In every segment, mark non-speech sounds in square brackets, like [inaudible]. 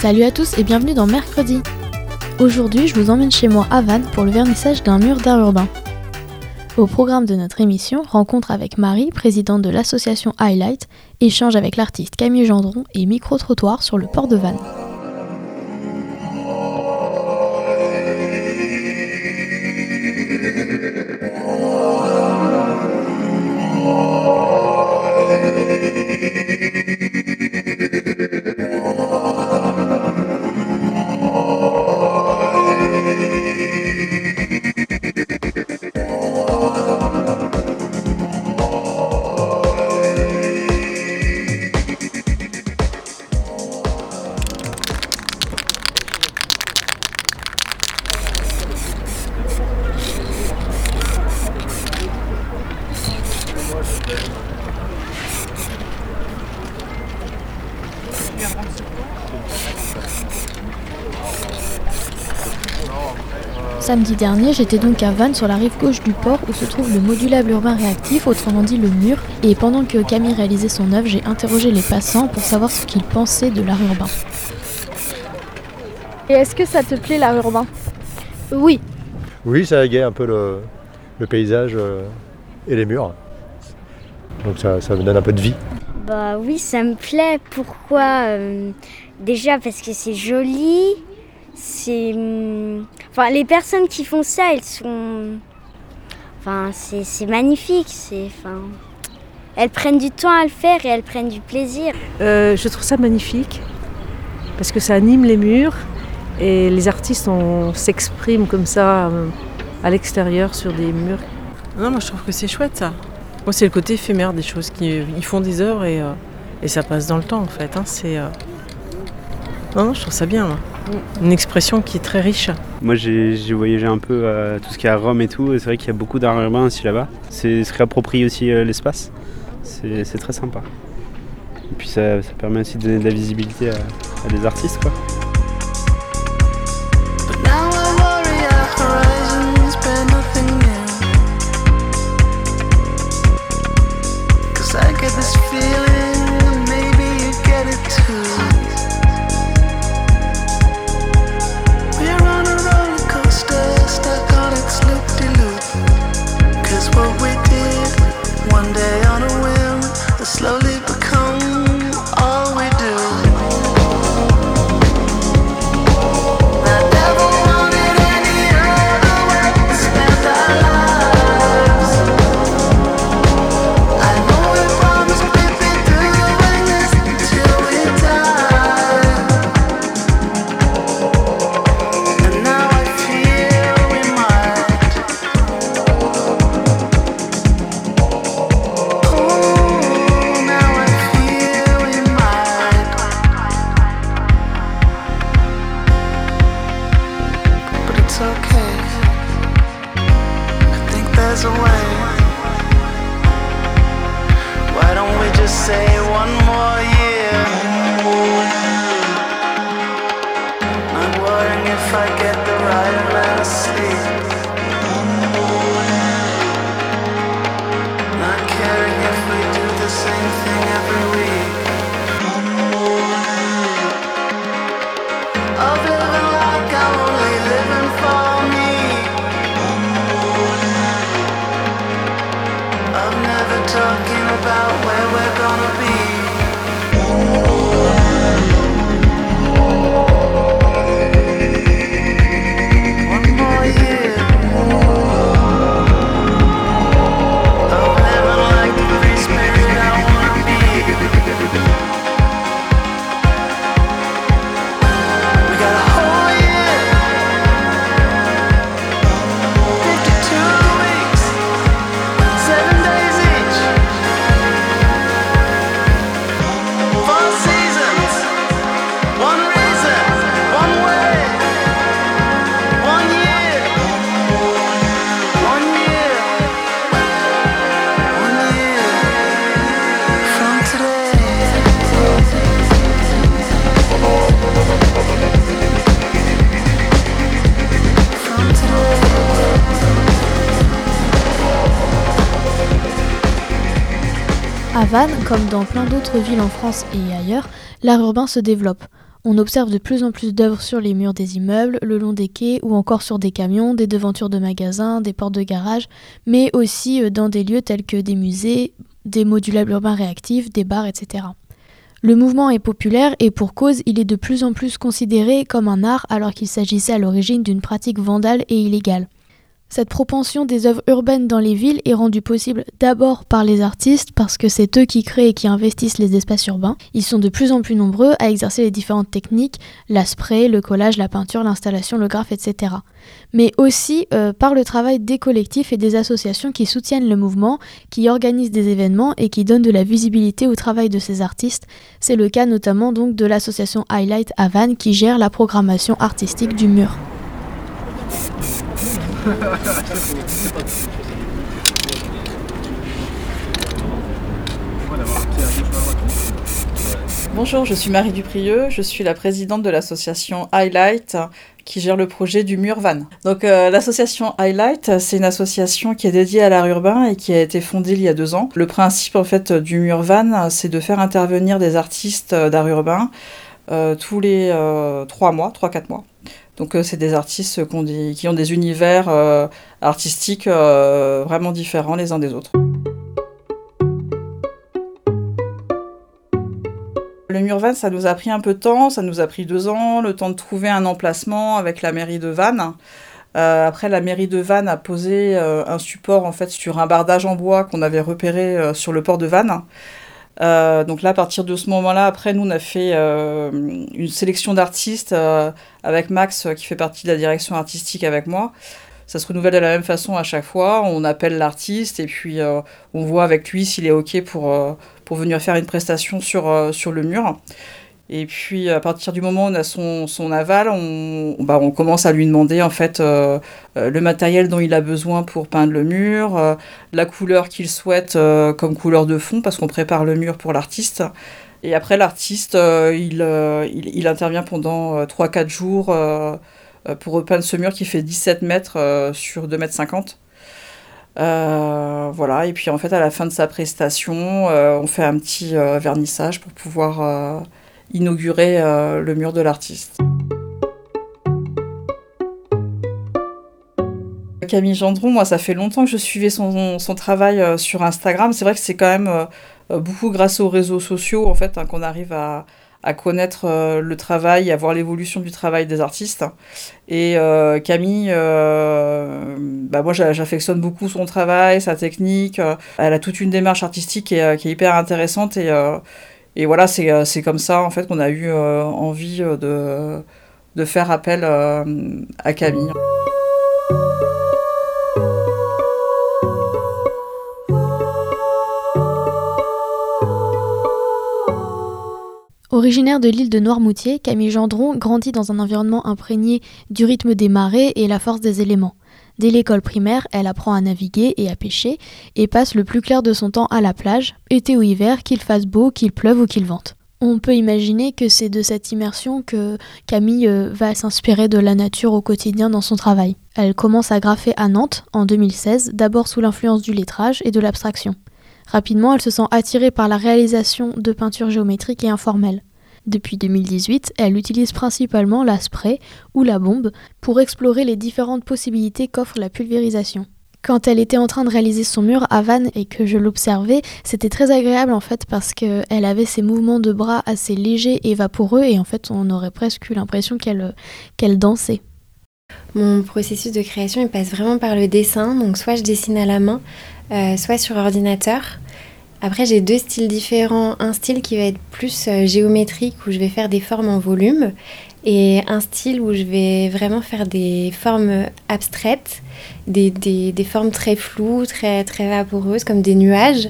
Salut à tous et bienvenue dans Mercredi. Aujourd'hui, je vous emmène chez moi à Vannes pour le vernissage d'un mur d'art urbain. Au programme de notre émission, rencontre avec Marie, présidente de l'association Highlight, échange avec l'artiste Camille Gendron et micro-trottoir sur le port de Vannes. Samedi dernier, j'étais donc à Vannes sur la rive gauche du port où se trouve le modulable urbain réactif, autrement dit le mur, et pendant que Camille réalisait son œuvre, j'ai interrogé les passants pour savoir ce qu'ils pensaient de l'art urbain. Et est-ce que ça te plaît l'art urbain? Oui, Oui, ça égaye un peu le, le paysage euh, et les murs. Donc ça, ça me donne un peu de vie. Bah oui, ça me plaît. Pourquoi Euh, Déjà parce que c'est joli. C'est. hum, Enfin, les personnes qui font ça, elles sont. Enfin, c'est c'est magnifique. C'est. Enfin. Elles prennent du temps à le faire et elles prennent du plaisir. Euh, je trouve ça magnifique parce que ça anime les murs et les artistes s'expriment comme ça euh, à l'extérieur sur des murs. Non, moi je trouve que c'est chouette ça. Moi c'est le côté éphémère des choses. Qui, ils font des œuvres et, euh, et ça passe dans le temps en fait. hein. C'est, euh, Non, non, je trouve ça bien. moi. Une expression qui est très riche. Moi j'ai voyagé un peu tout ce qui est à Rome et tout, et c'est vrai qu'il y a beaucoup d'art urbain aussi là-bas. C'est se réapproprie aussi euh, l'espace, c'est très sympa. Et puis ça, ça permet aussi de donner de la visibilité à, à des artistes quoi. Talking about where we're Vannes, comme dans plein d'autres villes en France et ailleurs, l'art urbain se développe. On observe de plus en plus d'œuvres sur les murs des immeubles, le long des quais ou encore sur des camions, des devantures de magasins, des portes de garage, mais aussi euh, dans des lieux tels que des musées, des modulables urbains réactifs, des bars, etc. Le mouvement est populaire et pour cause, il est de plus en plus considéré comme un art alors qu'il s'agissait à l'origine d'une pratique vandale et illégale. Cette propension des œuvres urbaines dans les villes est rendue possible d'abord par les artistes parce que c'est eux qui créent et qui investissent les espaces urbains. Ils sont de plus en plus nombreux à exercer les différentes techniques, la le collage, la peinture, l'installation, le graphe, etc. Mais aussi euh, par le travail des collectifs et des associations qui soutiennent le mouvement, qui organisent des événements et qui donnent de la visibilité au travail de ces artistes. C'est le cas notamment donc de l'association Highlight Havane qui gère la programmation artistique du mur. Bonjour, je suis Marie Duprieux, je suis la présidente de l'association Highlight qui gère le projet du mur van. Donc euh, l'association Highlight, c'est une association qui est dédiée à l'art urbain et qui a été fondée il y a deux ans. Le principe en fait du mur van, c'est de faire intervenir des artistes d'art urbain euh, tous les euh, trois mois, trois quatre mois. Donc c'est des artistes qui ont des, univers artistiques vraiment différents les uns des autres. Le mur Vannes, ça nous a pris un peu de temps, ça nous a pris deux ans, le temps de trouver un emplacement avec la mairie de Vannes. Euh, après, la mairie de Vannes a posé euh, un support en fait sur un bardage en bois qu'on avait repéré euh, sur le port de Vannes. Donc là, à partir de ce moment-là, après, nous, on a fait une sélection d'artistes avec Max, qui fait partie de la direction artistique avec moi. Ça se renouvelle de la même façon à chaque fois. On appelle l'artiste et puis on voit avec lui s'il est OK pour, pour venir faire une prestation sur, euh, sur le mur. Et puis à partir du moment où on a son, son aval, on, bah, on commence à lui demander en fait euh, euh, le matériel dont il a besoin pour peindre le mur, la couleur qu'il souhaite comme couleur de fond parce qu'on prépare le mur pour l'artiste. Et après l'artiste, il, il, intervient pendant 3-4 jours pour repeindre ce mur qui fait 17 mètres sur 2 mètres 50. Euh, voilà, et puis en fait, à la fin de sa prestation, euh, on fait un petit euh, vernissage pour pouvoir inaugurer le mur de l'artiste. Camille Gendron, moi, ça fait longtemps que je suivais son, travail sur Instagram. C'est vrai que c'est quand même beaucoup grâce aux réseaux sociaux, en fait, hein, qu'on arrive à, connaître euh, le travail, à voir l'évolution du travail des artistes. Et euh, Camille, euh, bah moi j'affectionne beaucoup son travail, sa technique. elle a toute une démarche artistique qui est, qui est hyper intéressante et, et voilà, c'est comme ça en fait qu'on a eu envie de, de faire appel à Camille. Originaire de l'île de Noirmoutier, Camille Gendron grandit dans un environnement imprégné du rythme des marées et la force des éléments. Dès l'école primaire, elle apprend à naviguer et à pêcher et passe le plus clair de son temps à la plage, été ou hiver, qu'il fasse beau, qu'il pleuve ou qu'il vente. On peut imaginer que c'est de cette immersion que Camille euh, va s'inspirer de la nature au quotidien dans son travail. Elle commence à graffer à Nantes en 2016, d'abord sous l'influence du lettrage et de l'abstraction. Rapidement, elle se sent attirée par la réalisation de peintures géométriques et informelles. Depuis 2018, elle utilise principalement la spray ou la bombe pour explorer les différentes possibilités qu'offre la pulvérisation. Quand elle était en train de réaliser son mur à Vannes et que je l'observais, c'était très agréable en fait parce qu'elle avait ces mouvements de bras assez légers et vaporeux et en fait on aurait presque eu l'impression qu'elle qu'elle dansait. Mon processus de création il passe vraiment par le dessin, donc soit je dessine à la main, euh, soit sur ordinateur. Après, j'ai deux styles différents. Un style qui va être plus euh, géométrique, où je vais faire des formes en volume, et un style où je vais vraiment faire des formes abstraites, des, des, formes très floues, très, très vaporeuses, comme des nuages.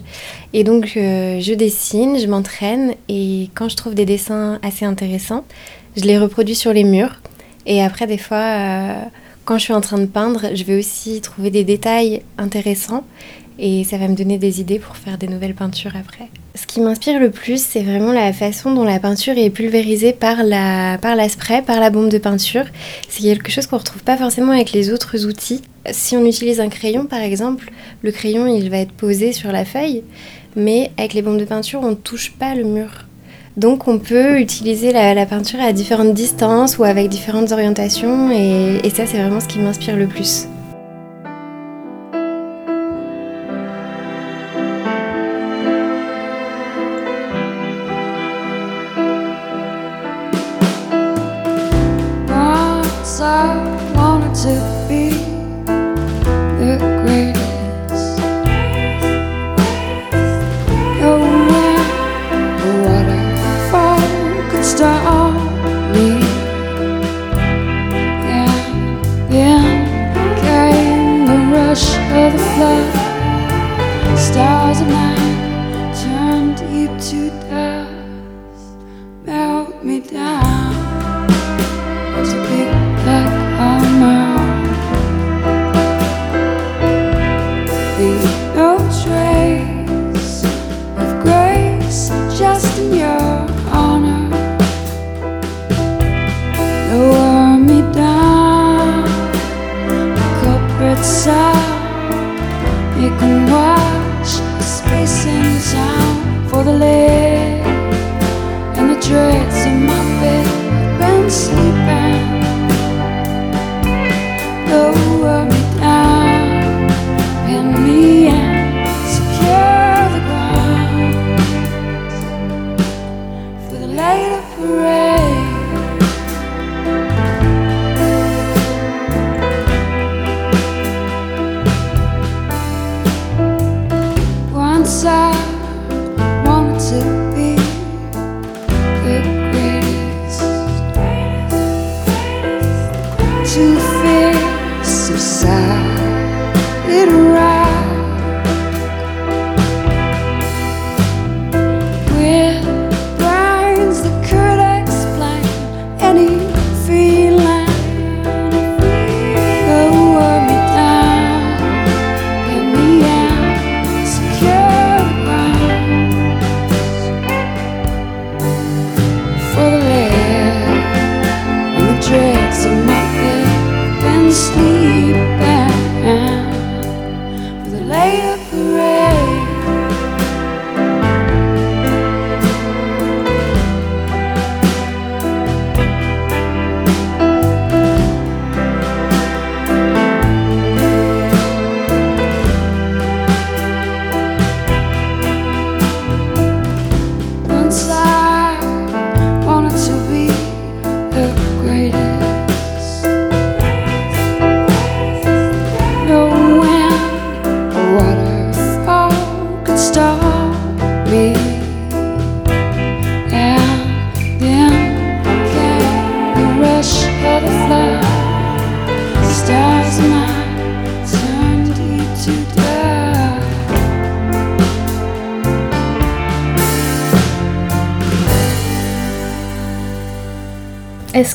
Et donc, euh, je dessine, je m'entraîne, et quand je trouve des dessins assez intéressants, je les reproduis sur les murs. Et après, des fois, euh, quand je suis en train de peindre, je vais aussi trouver des détails intéressants et ça va me donner des idées pour faire des nouvelles peintures après. Ce qui m'inspire le plus, c'est vraiment la façon dont la peinture est pulvérisée par la, par la spray, par la bombe de peinture. C'est quelque chose qu'on ne retrouve pas forcément avec les autres outils. Si on utilise un crayon, par exemple, le crayon, il va être posé sur la feuille, mais avec les bombes de peinture, on ne touche pas le mur. Donc on peut utiliser la, peinture à différentes distances ou avec différentes orientations et ça c'est vraiment ce qui m'inspire le plus.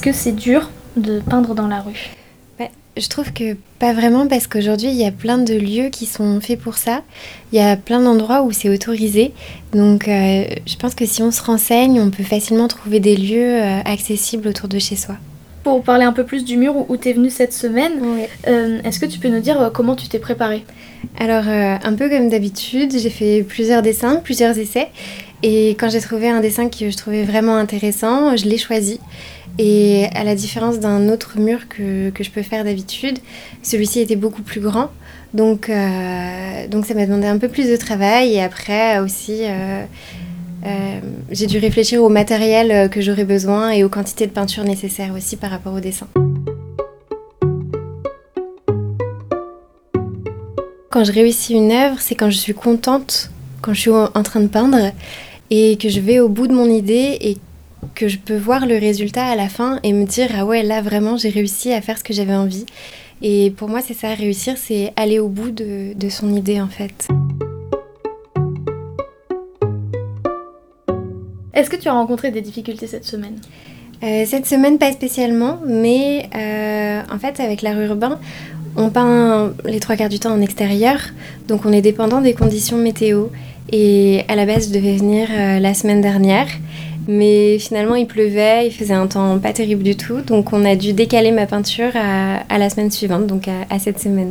Que c'est dur de peindre dans la rue Ouais, je trouve que pas vraiment parce qu'aujourd'hui il y a plein de lieux qui sont faits pour ça. Il y a plein d'endroits où c'est autorisé. Donc euh, je pense que si on se renseigne, on peut facilement trouver des lieux euh, accessibles autour de chez soi. Pour parler un peu plus du mur où, où t'es venue cette semaine, euh, est-ce que tu peux nous dire comment tu t'es préparée? Alors un peu comme d'habitude, j'ai fait plusieurs dessins, plusieurs essais. Et quand j'ai trouvé un dessin que je trouvais vraiment intéressant, je l'ai choisi. Et à la différence d'un autre mur que, que je peux faire d'habitude, celui-ci était beaucoup plus grand. Donc, euh, ça m'a demandé un peu plus de travail. Et après aussi, euh, euh, j'ai dû réfléchir au matériel que j'aurais besoin et aux quantités de peinture nécessaires aussi par rapport au dessin. Quand je réussis une œuvre, c'est quand je suis contente, quand je suis en en train de peindre et que je vais au bout de mon idée et que je peux voir le résultat à la fin et me dire ah ouais là vraiment j'ai réussi à faire ce que j'avais envie. Et pour moi c'est ça réussir, c'est aller au bout de, de son idée en fait. Est-ce que tu as rencontré des difficultés cette semaine? Euh, cette semaine, pas spécialement, mais euh, en fait, avec l'art urbain, on peint les trois quarts du temps en extérieur, donc on est dépendant des conditions météo. Et à la base, je devais venir euh, la semaine dernière, mais finalement, il pleuvait, il faisait un temps pas terrible du tout, donc on a dû décaler ma peinture à, la semaine suivante, donc à, cette semaine.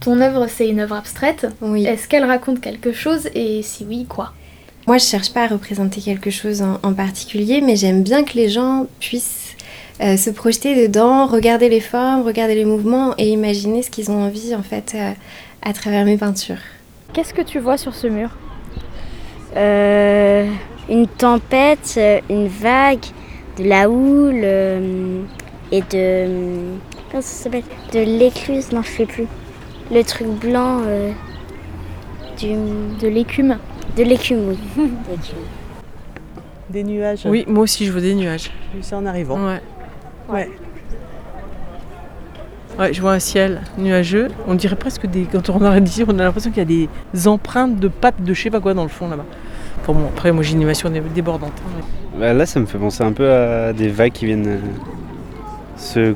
Ton œuvre, c'est une œuvre abstraite. Oui. Est-ce qu'elle raconte quelque chose et si oui, quoi? Moi, je cherche pas à représenter quelque chose en particulier, mais j'aime bien que les gens puissent euh, se projeter dedans, regarder les formes, regarder les mouvements et imaginer ce qu'ils ont envie en fait euh, à travers mes peintures. Qu'est-ce que tu vois sur ce mur? Euh, une tempête, une vague, de la houle euh, et de. Comment ça s'appelle? De l'écluse, non, je sais plus. Le truc blanc euh, du. De l'écume De l'écume, oui. [laughs] Des nuages. Oui, moi aussi je vois des nuages. J'ai vu ça en arrivant. Ouais. Ouais. Ouais, je vois un ciel nuageux. On dirait presque des. Quand on regarde d'ici, on a l'impression qu'il y a des empreintes de pattes de je sais pas quoi dans le fond là-bas. Bon, bon, après, moi j'ai une animation dé- débordante. hein, mais- Bah, là, ça me fait penser un peu à des vagues qui viennent euh, se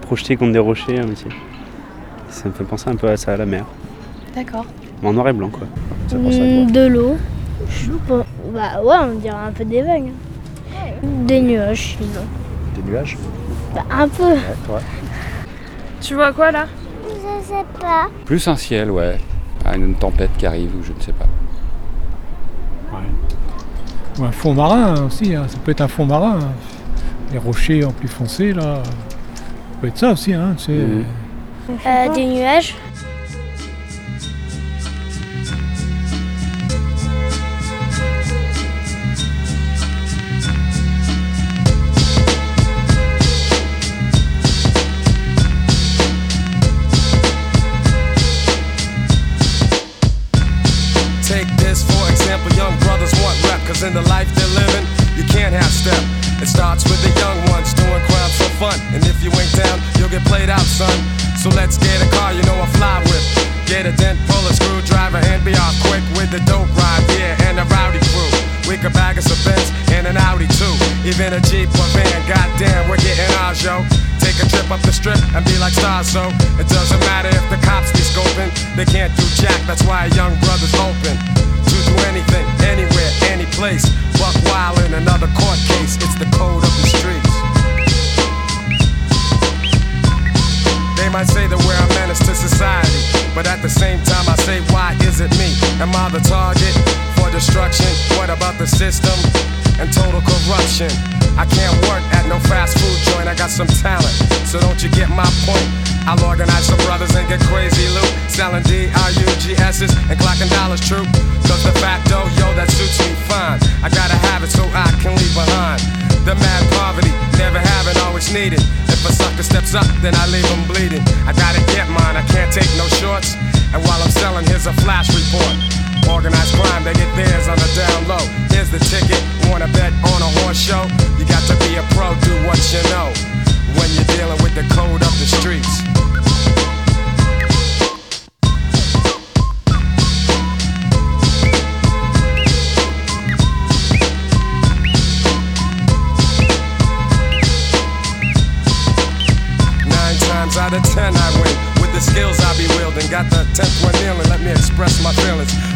projeter contre des rochers. hein, aussi. Ça me fait penser un peu à ça, à la mer. D'accord. Mais en noir et blanc, quoi. Ça pense à quoi de l'eau. Bon, bah ouais, on dirait un peu des vagues. Des nuages, sinon. Nuages Bah, un peu. Ouais, ouais. Tu vois quoi là? Je sais pas. Plus un ciel, ouais. Une tempête qui arrive ou je ne sais pas. Ou un fond marin aussi, hein. ça peut être un fond marin. hein. Les rochers en plus foncés là. Ça peut être ça aussi, hein, sais. Mhm. Euh, des nuages. Take this for example, young brothers want rep, cause in the life they're living, you can't have step. It starts with the young ones doing crimes for fun, and if you ain't down, you'll get played out, son. So let's get a car, you know I fly with. Get a dent, pull a screwdriver, and be off quick with the dope ride, yeah, and a rowdy crew. We could bag us a Benz and an Audi too, even a Jeep or van. Goddamn, we're getting ours, yo. Take a trip up the strip and be like stars, so it doesn't matter if the cops be scoping. They can't do jack, that's why a young brother's open to do anything, anywhere, any place. Buck wild in another court case. It's the code of the streets. They might say that we're a menace to society, but at the same time, I say, why is it me? Am I the target for destruction? What about the system and total corruption? I can't work at no fast food got some talent, so don't you get my point? I'll organize some brothers and get crazy loot, selling D-R-U-G-S's and clocking dollars true. Cause the dough, yo, that suits me fine. I gotta have it so I can leave behind. The mad poverty, never having, always needed. If a sucker steps up, then I leave him bleeding. I gotta get mine, I can't take no shorts. And while I'm selling, here's a flash report. Organized crime, they get theirs on the down low. Here's the ticket, wanna bet on a horse show? You got to be a pro, do what you know. When you're dealing with the code of the streets. Out of ten I win with the skills I be wielding. Got the tenth one kneeling, let me express my feelings.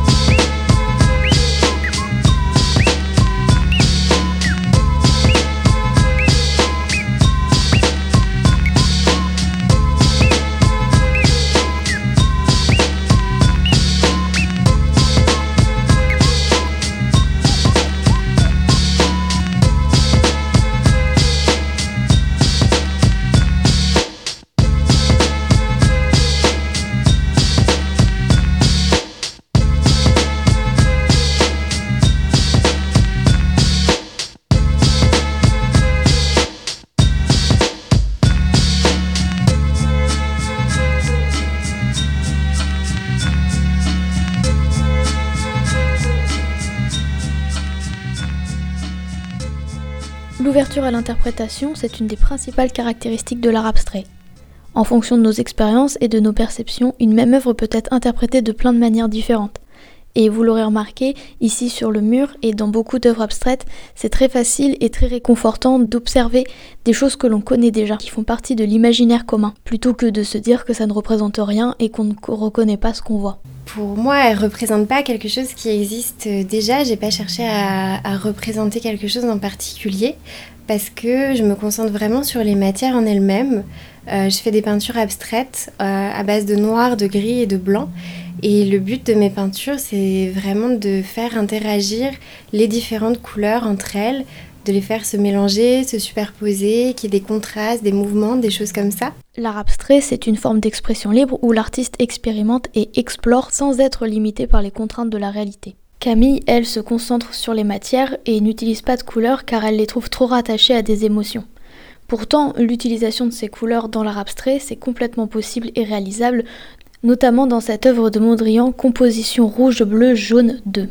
L'ouverture à l'interprétation, c'est une des principales caractéristiques de l'art abstrait. En fonction de nos expériences et de nos perceptions, une même œuvre peut être interprétée de plein de manières différentes. Et vous l'aurez remarqué, ici sur le mur et dans beaucoup d'œuvres abstraites, c'est très facile et très réconfortant d'observer des choses que l'on connaît déjà, qui font partie de l'imaginaire commun, plutôt que de se dire que ça ne représente rien et qu'on ne reconnaît pas ce qu'on voit. Pour moi, elle représente pas quelque chose qui existe déjà. J'ai pas cherché à, à représenter quelque chose en particulier parce que je me concentre vraiment sur les matières en elles-mêmes. Euh, je fais des peintures abstraites euh, à base de noir, de gris et de blanc. Et le but de mes peintures, c'est vraiment de faire interagir les différentes couleurs entre elles, de les faire se mélanger, se superposer, qu'il y ait des contrastes, des mouvements, des choses comme ça. L'art abstrait, c'est une forme d'expression libre où l'artiste expérimente et explore sans être limité par les contraintes de la réalité. Camille, elle, se concentre sur les matières et n'utilise pas de couleurs car elle les trouve trop rattachées à des émotions. Pourtant, l'utilisation de ces couleurs dans l'art abstrait, c'est complètement possible et réalisable, notamment dans cette œuvre de Mondrian, Composition rouge, bleu, jaune 2.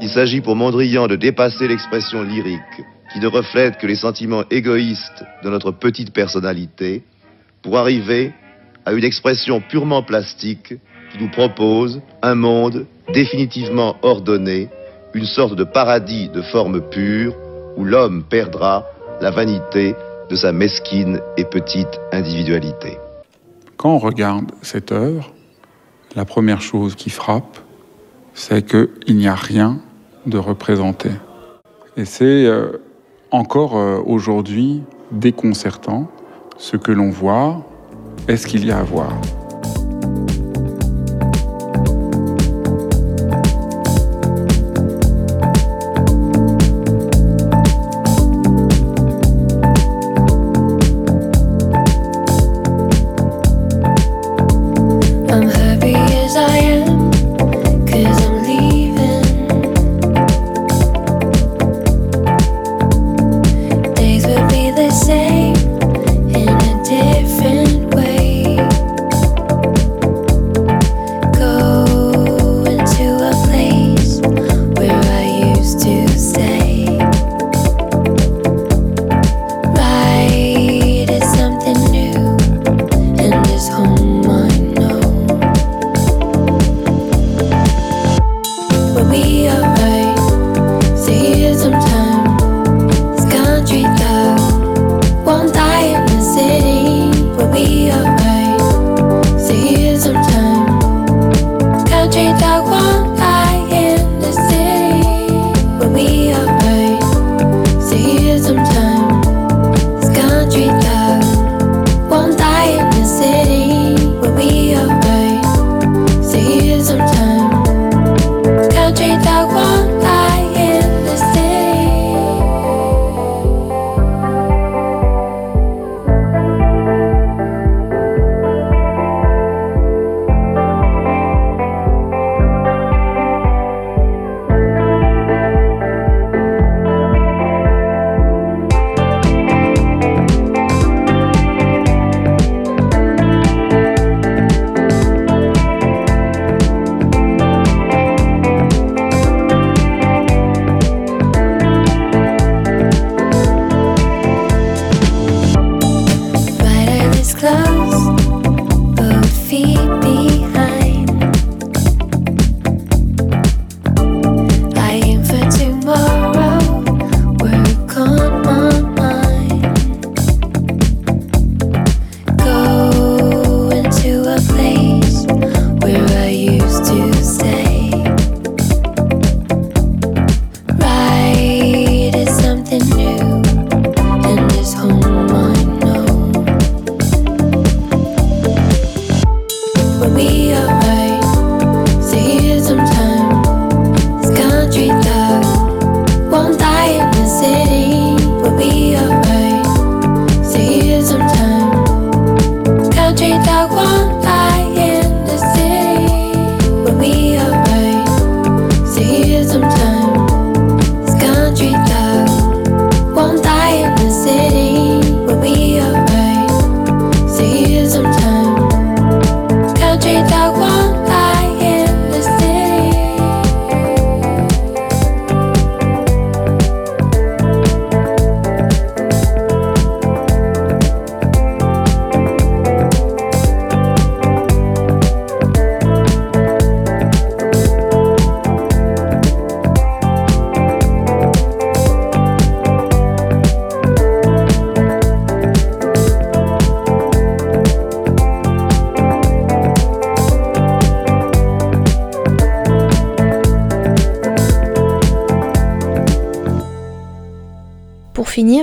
Il s'agit pour Mondrian de dépasser l'expression lyrique, qui ne reflète que les sentiments égoïstes de notre petite personnalité, pour arriver à une expression purement plastique qui nous propose un monde définitivement ordonné, une sorte de paradis de forme pure où l'homme perdra la vanité de sa mesquine et petite individualité. Quand on regarde cette œuvre, la première chose qui frappe, c'est qu'il n'y a rien de représenté. Et c'est euh, encore euh, aujourd'hui déconcertant. Ce que l'on voit, est-ce qu'il y a à voir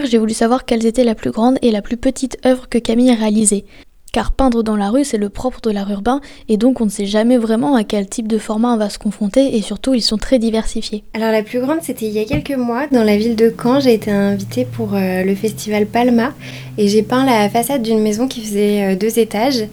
j'ai voulu savoir quelles étaient la plus grande et la plus petite œuvre que Camille a réalisée. Car peindre dans la rue, c'est le propre de l'art urbain, et donc on ne sait jamais vraiment à quel type de format on va se confronter, et surtout ils sont très diversifiés. Alors la plus grande, c'était il y a quelques mois, dans la ville de Caen. J'ai été invitée pour euh, le festival Palma, et j'ai peint la façade d'une maison qui faisait euh, deux étages.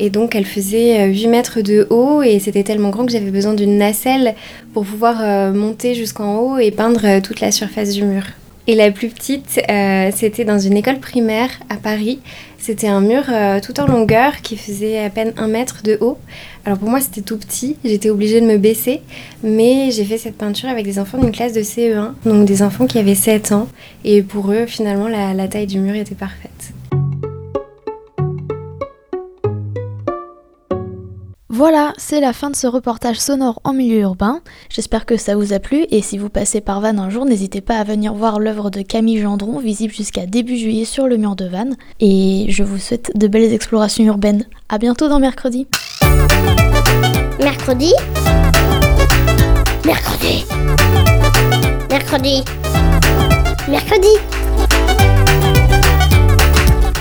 Et donc elle faisait euh, 8 mètres de haut, et c'était tellement grand que j'avais besoin d'une nacelle pour pouvoir euh, monter jusqu'en haut et peindre euh, toute la surface du mur. Et la plus petite, euh, c'était dans une école primaire à Paris. C'était un mur euh, tout en longueur qui faisait à peine un mètre de haut. Alors pour moi, c'était tout petit. J'étais obligée de me baisser. Mais j'ai fait cette peinture avec des enfants d'une classe de CE1. Donc des enfants qui avaient 7 ans. Et pour eux, finalement, la, la taille du mur était parfaite. Voilà, c'est la fin de ce reportage sonore en milieu urbain. J'espère que ça vous a plu et si vous passez par Vannes un jour, n'hésitez pas à venir voir l'œuvre de Camille Gendron, visible jusqu'à début juillet sur le mur de Vannes. Et je vous souhaite de belles explorations urbaines. À bientôt dans Mercredi. Mercredi Mercredi Mercredi Mercredi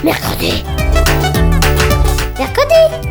Mercredi Mercredi